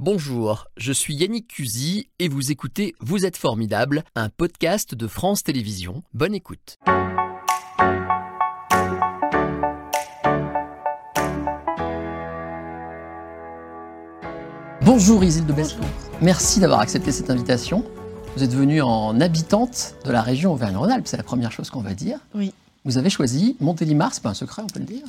Bonjour, je suis Yannick Cusy et vous écoutez Vous êtes formidable, un podcast de France Télévisions. Bonne écoute. Bonjour Isilde Besson. Merci d'avoir accepté cette invitation. Vous êtes venue en habitante de la région Auvergne-Rhône-Alpes, c'est la première chose qu'on va dire. Oui. Vous avez choisi Montélimar, c'est pas un secret, on peut le dire?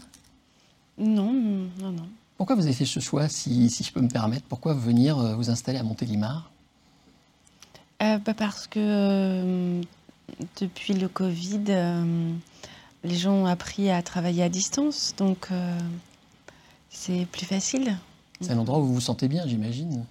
Non, non, non. Pourquoi vous avez fait ce choix, si, si je peux me permettre? Pourquoi venir euh, vous installer à Montélimar? Euh, bah, parce que euh, depuis le Covid, euh, les gens ont appris à travailler à distance, donc c'est plus facile. C'est un endroit où vous vous sentez bien, j'imagine?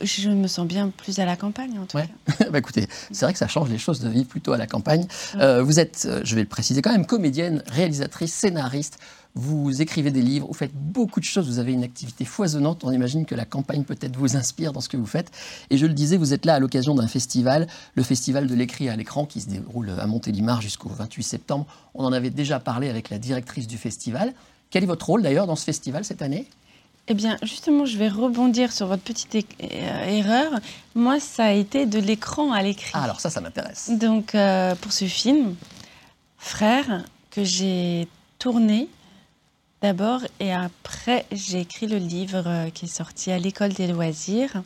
Je me sens bien plus à la campagne, en tout Ouais. cas. bah écoutez, c'est vrai que ça change les choses de vivre plutôt à la campagne. Euh, vous êtes, euh, je vais le préciser quand même, comédienne, réalisatrice, scénariste. Vous écrivez des livres, vous faites beaucoup de choses, vous avez une activité foisonnante. On imagine que la campagne peut-être vous inspire dans ce que vous faites. Et je le disais, vous êtes là à l'occasion d'un festival, le festival de l'écrit à l'écran qui se déroule à Montélimar jusqu'au 28 septembre. On en avait déjà parlé avec la directrice du festival. Quel est votre rôle d'ailleurs dans ce festival cette année? Eh bien, justement, je vais rebondir sur votre petite euh, erreur. Moi, ça a été de l'écran à l'écrit. Ah alors ça, ça m'intéresse. Donc, euh, pour ce film, Frère, que j'ai tourné d'abord et après, j'ai écrit le livre euh, qui est sorti à l'école des loisirs.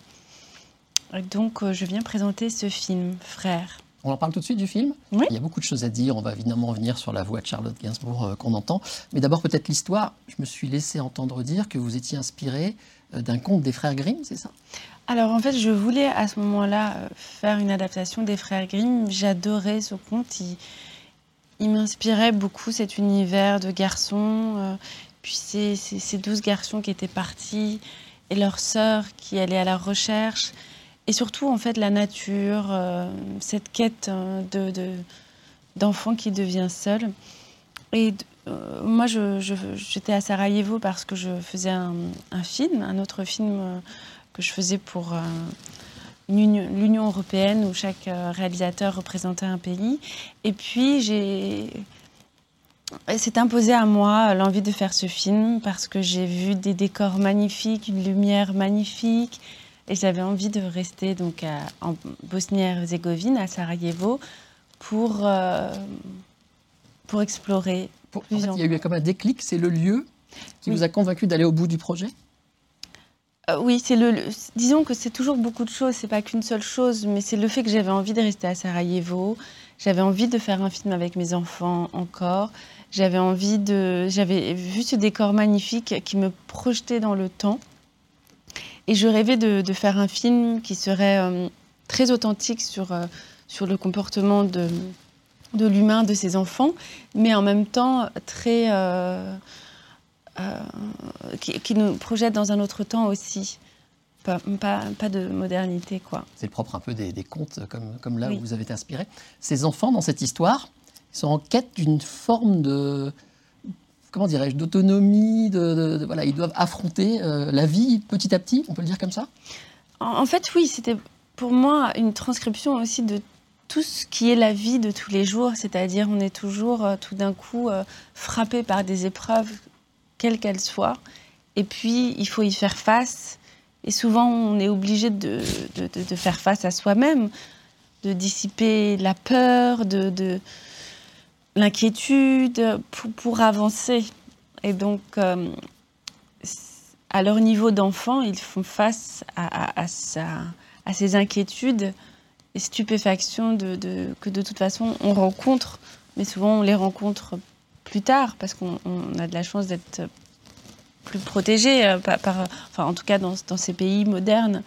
Donc, je viens présenter ce film, Frère. On en parle tout de suite du film Oui. Il y a beaucoup de choses à dire. On va évidemment revenir sur la voix de Charlotte Gainsbourg euh, qu'on entend. Mais d'abord, peut-être l'histoire. Je me suis laissé entendre dire que vous étiez inspiré euh, d'un conte des frères Grimm, c'est ça? Alors, en fait, je voulais à ce moment-là euh, faire une adaptation des Frères Grimm. J'adorais ce conte. Il, il m'inspirait beaucoup cet univers de garçons. puis ces, ces, ces douze garçons qui étaient partis et leurs sœurs qui allaient à la recherche. Et surtout, en fait, la nature, euh, cette quête euh, de, de- d'enfant qui devient seul. Et euh, moi, j'étais à Sarajevo parce que je faisais un, film, un autre film que je faisais pour l'Union européenne où chaque réalisateur représentait un pays. Et puis, C'est imposé à moi l'envie de faire ce film parce que j'ai vu des décors magnifiques, une lumière magnifique, et j'avais envie de rester donc à- en Bosnie-Herzégovine, à Sarajevo, pour, euh, pour explorer. Pour- En Plus fait, en- il y a eu comme un déclic. C'est le lieu qui Oui. vous a convaincu d'aller au bout du projet? Euh, oui, c'est le, le- disons que c'est toujours beaucoup de choses. C'est pas qu'une seule chose, mais c'est le fait que j'avais envie de rester à Sarajevo. J'avais envie de faire un film avec mes enfants encore. J'avais envie de, j'avais vu ce décor magnifique qui me projetait dans le temps. Et je rêvais de, de faire un film qui serait euh, très authentique sur euh, sur le comportement de de l'humain de ses enfants, mais en même temps très euh, qui, qui nous projette dans un autre temps aussi. Pas, pas, pas de modernité, quoi. C'est le propre un peu des, des contes comme, comme là Oui. où vous avez été inspiré. Ces enfants, dans cette histoire, sont en quête d'une forme de. Comment dirais-je D'autonomie. De, voilà, ils doivent affronter euh, la vie petit à petit, on peut le dire comme ça? En, fait, oui, c'était pour moi une transcription aussi de tout ce qui est la vie de tous les jours, c'est-à-dire on est toujours euh, tout d'un coup euh, frappé par des épreuves, quelles qu'elles soient, et puis il faut y faire face. Et souvent, on est obligé de, faire face à soi-même, de dissiper la peur, de l'inquiétude pour, pour avancer. Et donc, euh, à leur niveau d'enfant, ils font face à, à- sa- ces inquiétudes et stupéfactions que de toute façon on rencontre, mais souvent on les rencontre plus tard parce qu'on on a de la chance d'être plus protégé, euh, enfin en tout cas dans, ces pays modernes.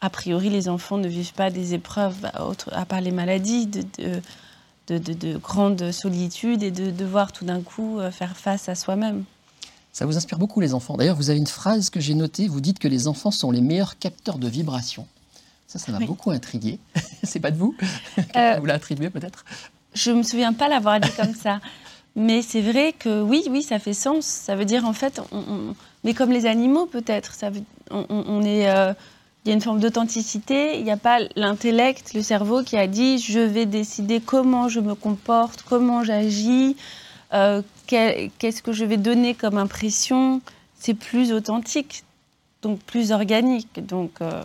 A priori, les enfants ne vivent pas des épreuves à, part les maladies, de, de- de- de grande solitude et de devoir tout d'un coup euh, faire face à soi-même. Ça vous inspire beaucoup, les enfants. D'ailleurs, vous avez une phrase que j'ai notée. Vous dites que les enfants sont les meilleurs capteurs de vibrations. Ça, ça m'a Oui. beaucoup intrigué. C'est pas de vous? Euh, vous l'a attribué peut-être? Je me souviens pas l'avoir dit comme ça. Mais c'est vrai que oui, oui, ça fait sens. Ça veut dire en fait, on, on- mais comme les animaux peut-être, on- on est, euh, il y a une forme d'authenticité. Il n'y a pas l'intellect, le cerveau qui a dit je vais décider comment je me comporte, comment j'agis, euh, qu'est-ce que je vais donner comme impression. C'est plus authentique. donc plus organique. Donc, euh,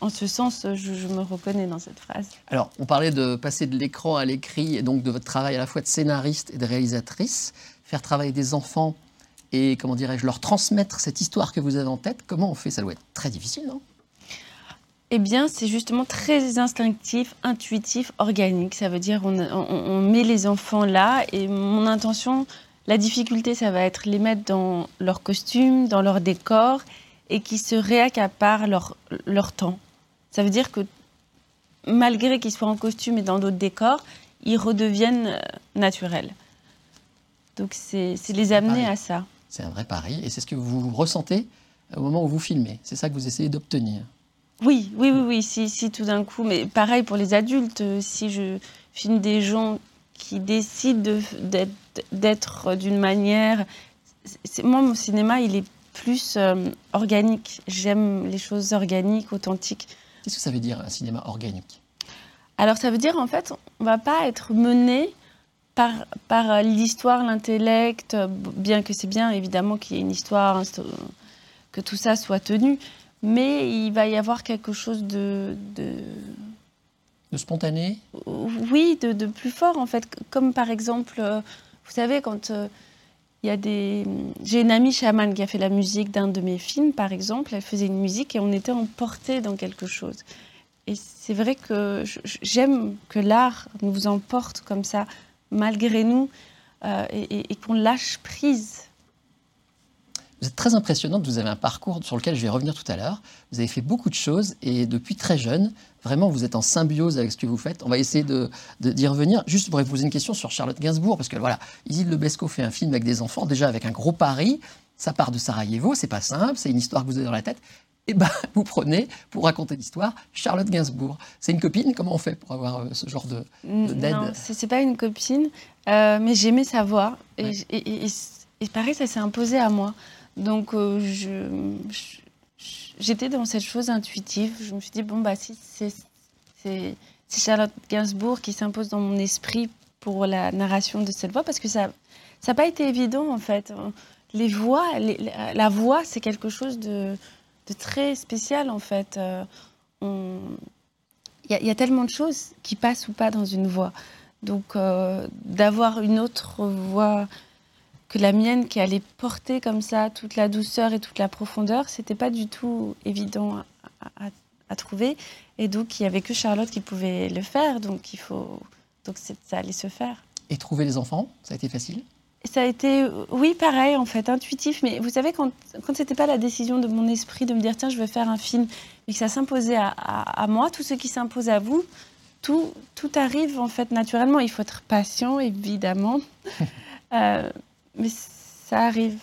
en ce sens, je, me reconnais dans cette phrase. Alors, on parlait de passer de l'écran à l'écrit et donc de votre travail à la fois de scénariste et de réalisatrice, faire travailler des enfants et, comment dirais-je, leur transmettre cette histoire que vous avez en tête. Comment on fait? Ça doit être très difficile, non? Eh bien, c'est justement très instinctif, intuitif, organique. Ça veut dire on, on, met les enfants là et mon intention, la difficulté, ça va être les mettre dans leur costume, dans leur décor et qui se réaccaparent leur, leur temps. Ça veut dire que malgré qu'ils soient en costume et dans d'autres décors, ils redeviennent euh, naturels. Donc c'est les amener à ça. C'est un vrai pari et c'est ce que vous ressentez au moment où vous filmez. C'est ça que vous essayez d'obtenir. Oui, oui, oui, oui, si, si tout d'un coup, mais pareil pour les adultes, euh, si je filme des gens qui décident d'être d'une manière... Moi, mon cinéma, il est plus euh, organique. J'aime les choses organiques, authentiques. Qu'est-ce que ça veut dire, un cinéma organique? Alors, ça veut dire, en fait, on ne va pas être mené par, par l'histoire, l'intellect, bien que c'est bien, évidemment, qu'il y ait une histoire, que tout ça soit tenu mais il va y avoir quelque chose de... De, spontané? Oui, de, plus fort en fait. Comme par exemple, euh, vous savez, quand euh, il y a des... J'ai une amie chamane qui a fait la musique d'un de mes films, par exemple. Elle faisait une musique et on était emporté dans quelque chose. Et c'est vrai que j'aime que l'art nous emporte comme ça, malgré nous, euh, et qu'on lâche prise. Vous êtes très impressionnante, vous avez un parcours sur lequel je vais revenir tout à l'heure. Vous avez fait beaucoup de choses et depuis très jeune, vraiment, vous êtes en symbiose avec ce que vous faites. On va essayer d'y de, revenir. Juste pour vous poser une question sur Charlotte Gainsbourg, parce que voilà, Isil Lebesco fait un film avec des enfants, déjà avec un gros pari. Ça part de Sarajevo, c'est pas simple, c'est une histoire que vous avez dans la tête. Et eh ben, vous prenez, pour raconter l'histoire, Charlotte Gainsbourg. C'est une copine Comment on fait pour avoir euh, ce genre de, d'aide Non, c'est pas une copine, euh, mais j'aimais sa voix. Et, et, et pareil, ça s'est imposé à moi. Donc, euh, j'étais dans cette chose intuitive. Je me suis dit, bon, bah, si c'est Charlotte Gainsbourg qui s'impose dans mon esprit pour la narration de cette voix, parce que ça n'a pas été évident, en fait. Les voix, la voix, c'est quelque chose de, très spécial, en fait. Euh, il y, a tellement de choses qui passent ou pas dans une voix. Donc, euh, d'avoir une autre voix que la mienne qui allait porter comme ça toute la douceur et toute la profondeur, c'était pas du tout évident à, trouver. Et donc, il y avait que Charlotte qui pouvait le faire. Donc, il faut, donc ça allait se faire. Et trouver les enfants, ça a été facile? Ça a été, oui, pareil, en fait, intuitif. Mais vous savez, quand, quand c'était pas la décision de mon esprit de me dire, tiens, je vais faire un film, et que ça s'imposait à, à, moi, tout ce qui s'impose à vous, tout, tout arrive, en fait, naturellement. Il faut être patient, évidemment. euh, mais ça arrive.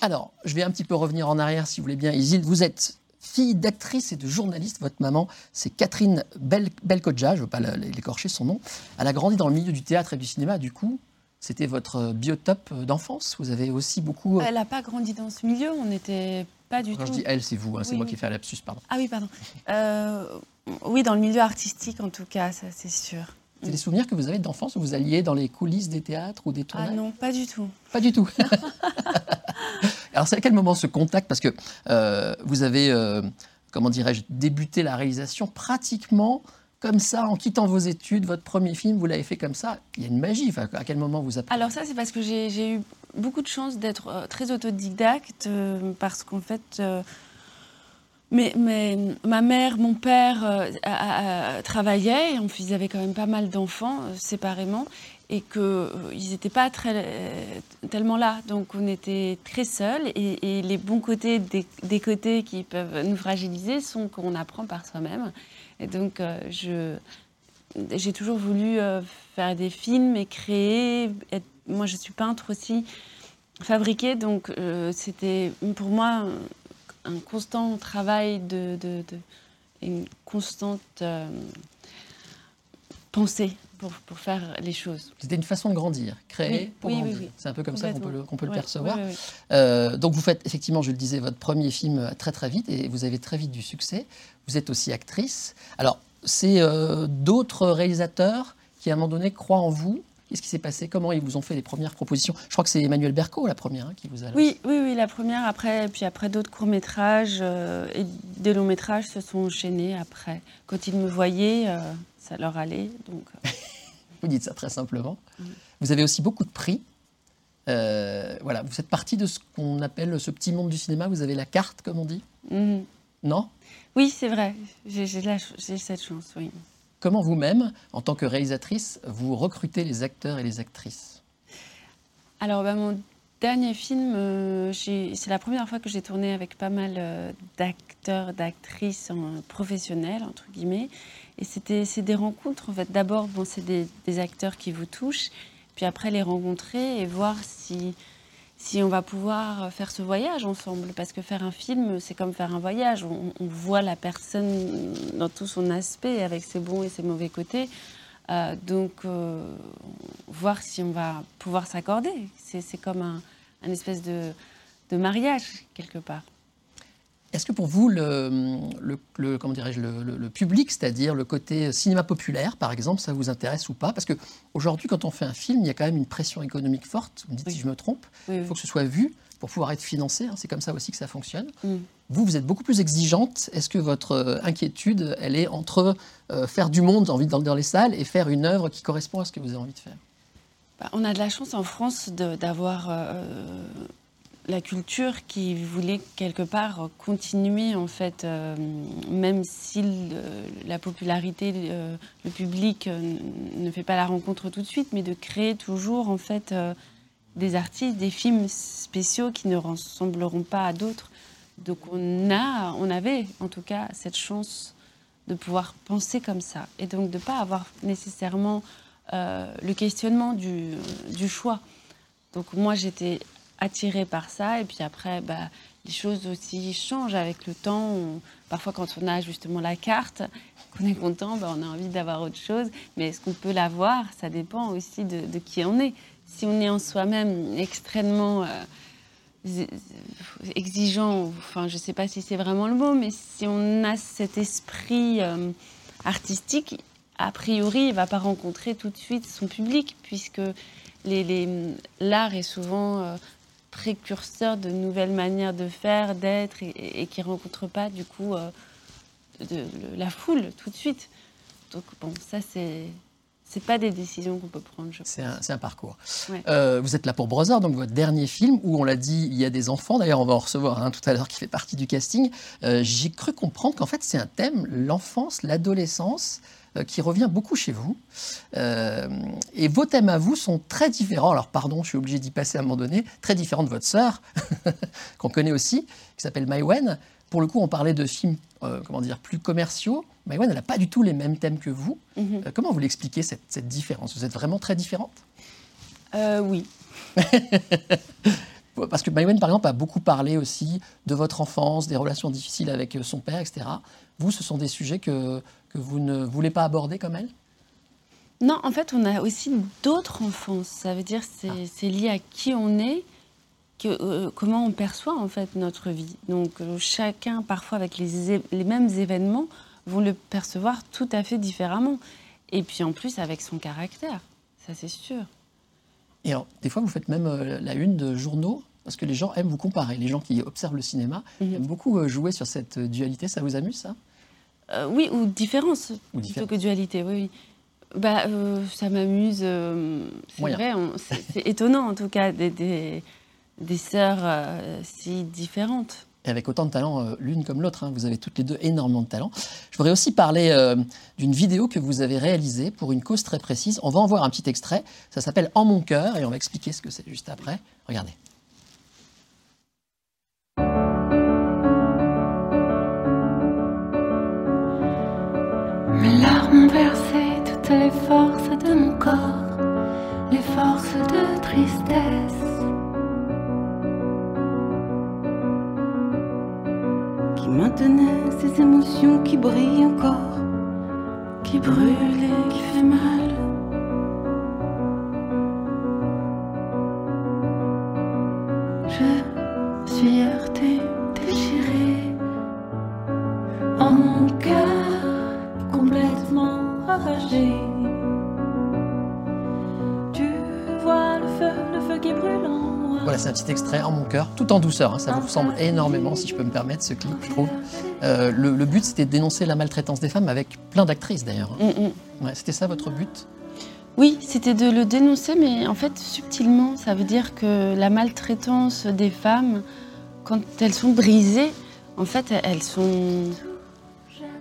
Alors, je vais un petit peu revenir en arrière, si vous voulez bien. Isil, vous êtes fille d'actrice et de journaliste. Votre maman, c'est Catherine Bel Belkodja, je ne veux pas l'écorcher son nom. Elle a grandi dans le milieu du théâtre et du cinéma. Du coup, c'était votre biotope d'enfance? Vous avez aussi beaucoup. Euh, elle n'a pas grandi dans ce milieu. On n'était pas du Quand tout. je dis elle, c'est vous. Hein, c'est moi qui fais un lapsus, pardon. Ah oui, pardon. Euh, oui, dans le milieu artistique, en tout cas, ça, c'est sûr. C'est des souvenirs que vous avez d'enfance où vous alliez dans les coulisses des théâtres ou des ah tournages? Ah non, pas du tout. Pas du tout. Alors, c'est à quel moment ce contact? Parce que euh, vous avez, euh, comment dirais-je, débuté la réalisation pratiquement comme ça, en quittant vos études, votre premier film, vous l'avez fait comme ça. Il y a une magie. à quel moment vous apprenez Alors ça, c'est parce que j'ai eu beaucoup de chance d'être euh, très autodidacte, parce qu'en fait mais, ma mère, mon père euh, travaillaient, ils avaient quand même pas mal d'enfants euh, séparément, et qu'ils euh, n'étaient pas très, tellement là. Donc on était très seuls, et, les bons côtés des, côtés qui peuvent nous fragiliser sont qu'on apprend par soi-même. Et donc j'ai toujours voulu faire des films et créer. moi je suis peintre aussi, fabriquer, donc c'était pour moi un constant travail de, de, une constante euh, pensée pour, pour, faire les choses. C'était une façon de grandir, créer pour oui, grandir. C'est un peu comme ça qu'on peut le, peut le percevoir. Euh, donc vous faites effectivement, je le disais, votre premier film très très vite et vous avez très vite du succès. Vous êtes aussi actrice. Alors c'est euh, d'autres réalisateurs qui à un moment donné croient en vous Qu'est-ce qui s'est passé? Comment ils vous ont fait les premières propositions? Je crois que c'est Emmanuel Berco, la première, hein, qui vous a... Oui, oui, oui, la première. Après, puis après d'autres courts-métrages euh, et des longs-métrages se sont enchaînés après. Quand ils me voyaient, euh, ça leur allait. Donc, euh. Vous dites ça très simplement. Vous avez aussi beaucoup de prix. voilà, vous êtes partie de ce qu'on appelle ce petit monde du cinéma. Vous avez la carte, comme on dit. Mhm. Non? Oui, c'est vrai. J'ai cette chance, oui. Comment vous-même, en tant que réalisatrice, vous recrutez les acteurs et les actrices? Alors, bah, mon dernier film, euh, c'est la première fois que j'ai tourné avec pas mal euh, d'acteurs, d'actrices professionnels, entre guillemets. Et c'était c'est des rencontres, en fait. D'abord, bon, c'est des, acteurs qui vous touchent, puis après les rencontrer et voir si si on va pouvoir faire ce voyage ensemble. Parce que faire un film, c'est comme faire un voyage. On, voit la personne dans tout son aspect, avec ses bons et ses mauvais côtés. Euh, donc, euh, voir si on va pouvoir s'accorder. C'est comme un, espèce de mariage, quelque part. Est-ce que pour vous, le, comment dirais-je, le, public, c'est-à-dire le côté cinéma populaire, par exemple, ça vous intéresse ou pas? Parce qu'aujourd'hui, quand on fait un film, il y a quand même une pression économique forte. Vous me dites si je me trompe. il faut que ce soit vu pour pouvoir être financé. Hein. c'est comme ça aussi que ça fonctionne. Mm. Vous, vous êtes beaucoup plus exigeante. Est-ce que votre euh, inquiétude, elle est entre euh, faire du monde envie dans, dans les salles et faire une œuvre qui correspond à ce que vous avez envie de faire? Bah, On a de la chance en France d'avoir... Euh, la culture qui voulait quelque part continuer en fait, euh, même si la popularité, euh, le public euh, ne fait pas la rencontre tout de suite, mais de créer toujours en fait des artistes, des films spéciaux qui ne ressembleront pas à d'autres. Donc on a, on avait en tout cas cette chance de pouvoir penser comme ça et donc de ne pas avoir nécessairement le questionnement du, du choix. Donc moi j'étais attiré par ça. Et puis après, bah, les choses aussi changent avec le temps. parfois, quand on a justement la carte, qu'on est content, bah, on a envie d'avoir autre chose. Mais est-ce qu'on peut l'avoir Ça dépend aussi de, qui on est. Si on est en soi-même extrêmement euh, exigeant, enfin, je ne sais pas si c'est vraiment le mot, mais si on a cet esprit euh, artistique, a priori, il ne va pas rencontrer tout de suite son public, puisque l'art est souvent euh, précurseurs de nouvelles manières de faire, d'être, et, qui ne rencontrent pas du coup euh, de, la foule tout de suite. Donc bon, ça c'est c'est pas des décisions qu'on peut prendre. C'est un, un, parcours. Euh, vous êtes là pour Brother, donc votre dernier film où on l'a dit, il y a des enfants. D'ailleurs, on va en recevoir un tout à l'heure qui fait partie du casting. Euh, j'ai cru comprendre qu'en fait c'est un thème, l'enfance, l'adolescence. Euh, qui revient beaucoup chez vous. Euh, et vos thèmes à vous sont très différents. Alors, pardon, je suis obligé d'y passer à un moment donné. Très différents de votre sœur, qu'on connaît aussi, qui s'appelle Maïwen. Pour le coup, on parlait de films, euh, comment dire, plus commerciaux. Maïwen, elle n'a pas du tout les mêmes thèmes que vous. Mhm. comment vous l'expliquez, cette, cette, différence? Vous êtes vraiment très différente? Oui. Parce que Maïwen, par exemple, a beaucoup parlé aussi de votre enfance, des relations difficiles avec son père, etc. Vous, ce sont des sujets que, que vous ne voulez pas aborder comme elle? Non, en fait, on a aussi d'autres enfances. Ça veut dire c'est ah. c'est lié à qui on est, que, euh, comment on perçoit en fait notre vie. Donc euh, chacun, parfois avec les, les, mêmes événements, vont le percevoir tout à fait différemment. Et puis en plus avec son caractère, ça c'est sûr. Et alors, des fois, vous faites même euh, la une de journaux parce que les gens aiment vous comparer. Les gens qui observent le cinéma aiment beaucoup jouer sur cette dualité. Ça vous amuse, ça? Euh, oui, ou différence plutôt que dualité, oui. Bah, euh, ça m'amuse. Euh, c'est vrai, c'est étonnant en tout cas des, des, des sœurs si différentes. Et avec autant de talent l'une comme l'autre, hein. vous avez toutes les deux énormément de talent. Je voudrais aussi parler d'une vidéo que vous avez réalisée pour une cause très précise. On va en voir un petit extrait. Ça s'appelle En mon cœur et on va expliquer ce que c'est juste après. Regardez. Mes larmes ont versé toutes les forces de mon corps, les forces de tristesse. Qui maintenaient ces émotions qui brillent encore, qui brûlent et qui fait mal. Petit extrait en mon cœur, tout en douceur. hein. Ça vous ressemble énormément, si je peux me permettre, ce clip, je trouve. Euh, le, le but, c'était de dénoncer la maltraitance des femmes avec plein d'actrices, d'ailleurs. Mm, mm. Ouais, c'était ça votre but? Oui, c'était de le dénoncer, mais en fait subtilement. Ça veut dire que la maltraitance des femmes, quand elles sont brisées, en fait, elles sont.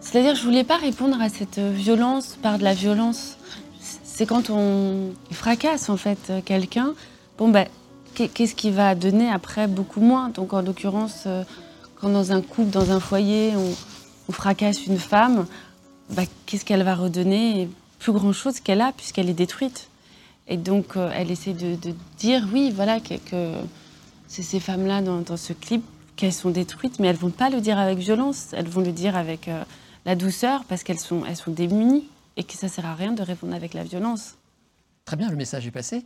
C'est-à-dire, je voulais pas répondre à cette violence par de la violence. C'est quand on fracasse en fait quelqu'un. Bon ben, qu'est-ce qui va donner après beaucoup moins? Donc en l'occurrence, euh, quand dans un couple, dans un foyer, on, fracasse une femme, bah, qu'est-ce qu'elle va redonner? Plus grand-chose qu'elle a puisqu'elle est détruite. Et donc euh, elle essaie de, dire, oui, voilà, que, c'est ces femmes-là dans, ce clip qu'elles sont détruites, mais elles vont pas le dire avec violence, elles vont le dire avec euh, la douceur parce qu'elles sont, sont démunies et que ça sert à rien de répondre avec la violence. Très bien, le message est passé.